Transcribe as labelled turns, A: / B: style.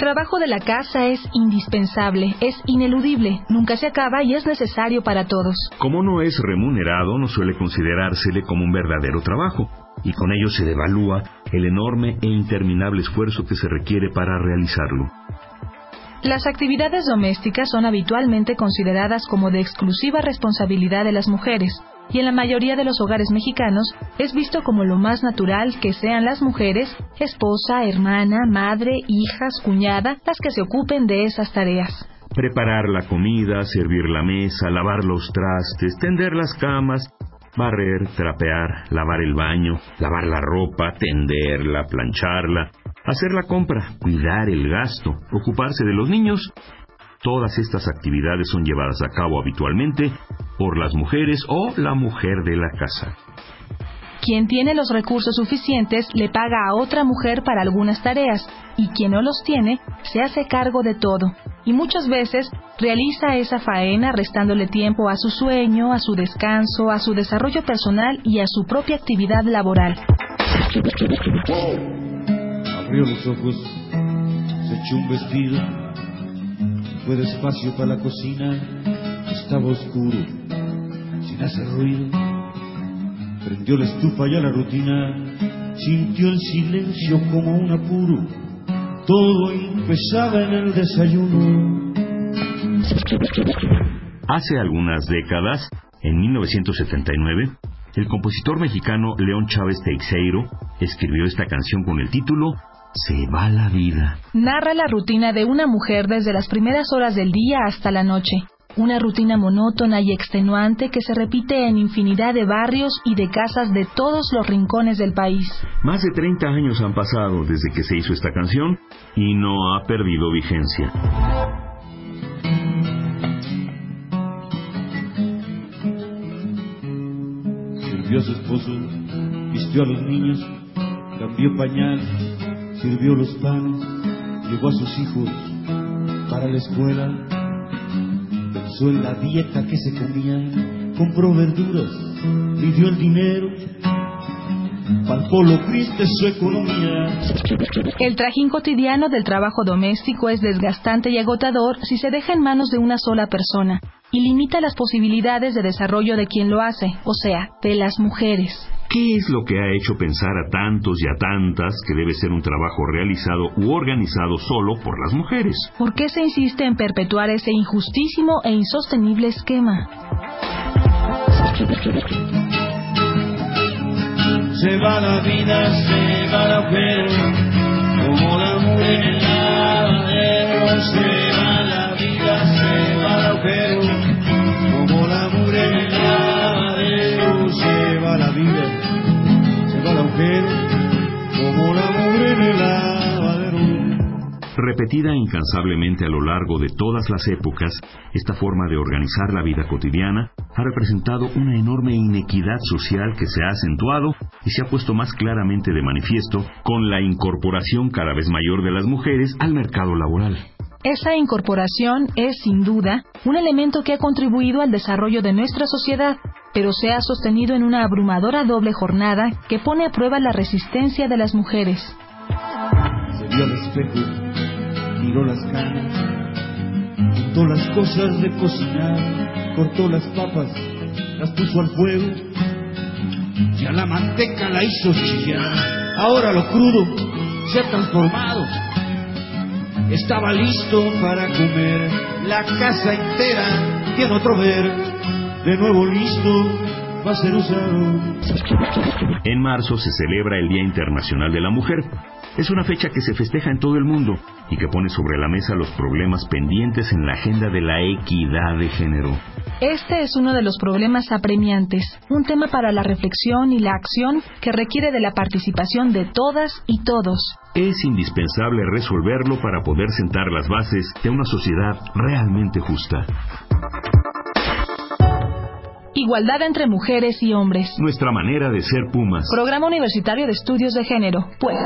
A: trabajo de la casa es indispensable, es ineludible, nunca se acaba y es necesario para todos.
B: Como no es remunerado, no suele considerársele como un verdadero trabajo, y con ello se devalúa el enorme e interminable esfuerzo que se requiere para realizarlo.
A: Las actividades domésticas son habitualmente consideradas como de exclusiva responsabilidad de las mujeres, y en la mayoría de los hogares mexicanos es visto como lo más natural que sean las mujeres, esposa, hermana, madre, hijas, cuñada, las que se ocupen de esas tareas.
B: Preparar la comida, servir la mesa, lavar los trastes, tender las camas, barrer, trapear, lavar el baño, lavar la ropa, tenderla, plancharla, hacer la compra, cuidar el gasto, ocuparse de los niños Todas estas actividades son llevadas a cabo habitualmente por las mujeres o la mujer de la casa.
A: Quien tiene los recursos suficientes le paga a otra mujer para algunas tareas y quien no los tiene se hace cargo de todo y muchas veces realiza esa faena restándole tiempo a su sueño, a su descanso, a su desarrollo personal y a su propia actividad laboral.
C: Abrió los ojos, se echó un vestido fue despacio para la cocina, estaba oscuro, sin hacer ruido. Prendió la estufa y a la rutina, sintió el silencio como un apuro. Todo empezaba en el desayuno.
B: Hace algunas décadas, en 1979, el compositor mexicano León Chávez Teixeiro escribió esta canción con el título se va la vida.
A: Narra la rutina de una mujer desde las primeras horas del día hasta la noche. Una rutina monótona y extenuante que se repite en infinidad de barrios y de casas de todos los rincones del país.
B: Más de 30 años han pasado desde que se hizo esta canción y no ha perdido vigencia.
C: Sirvió a su esposo, vistió a los niños, cambió pañal sirvió los panes, llevó a sus hijos para la escuela, el dinero.
A: El trajín cotidiano del trabajo doméstico es desgastante y agotador si se deja en manos de una sola persona y limita las posibilidades de desarrollo de quien lo hace, o sea, de las mujeres.
B: ¿Qué es lo que ha hecho pensar a tantos y a tantas que debe ser un trabajo realizado u organizado solo por las mujeres?
A: ¿Por qué se insiste en perpetuar ese injustísimo e insostenible esquema?
C: Se va la vida, se va la
B: Repetida incansablemente a lo largo de todas las épocas, esta forma de organizar la vida cotidiana ha representado una enorme inequidad social que se ha acentuado y se ha puesto más claramente de manifiesto con la incorporación cada vez mayor de las mujeres al mercado laboral.
A: Esa incorporación es, sin duda, un elemento que ha contribuido al desarrollo de nuestra sociedad, pero se ha sostenido en una abrumadora doble jornada que pone a prueba la resistencia de las mujeres.
C: Espejo, miró las caras, juntó las cosas de cocinar, cortó las papas, las puso al fuego, ya la manteca la hizo chillar. Ahora lo crudo se ha transformado, estaba listo para comer, la casa entera tiene otro ver de nuevo listo va a ser usado.
B: En marzo se celebra el Día Internacional de la Mujer. Es una fecha que se festeja en todo el mundo y que pone sobre la mesa los problemas pendientes en la agenda de la equidad de género.
A: Este es uno de los problemas apremiantes, un tema para la reflexión y la acción que requiere de la participación de todas y todos.
B: Es indispensable resolverlo para poder sentar las bases de una sociedad realmente justa.
A: Igualdad entre mujeres y hombres.
B: Nuestra manera de ser Pumas.
A: Programa Universitario de Estudios de Género. Pues.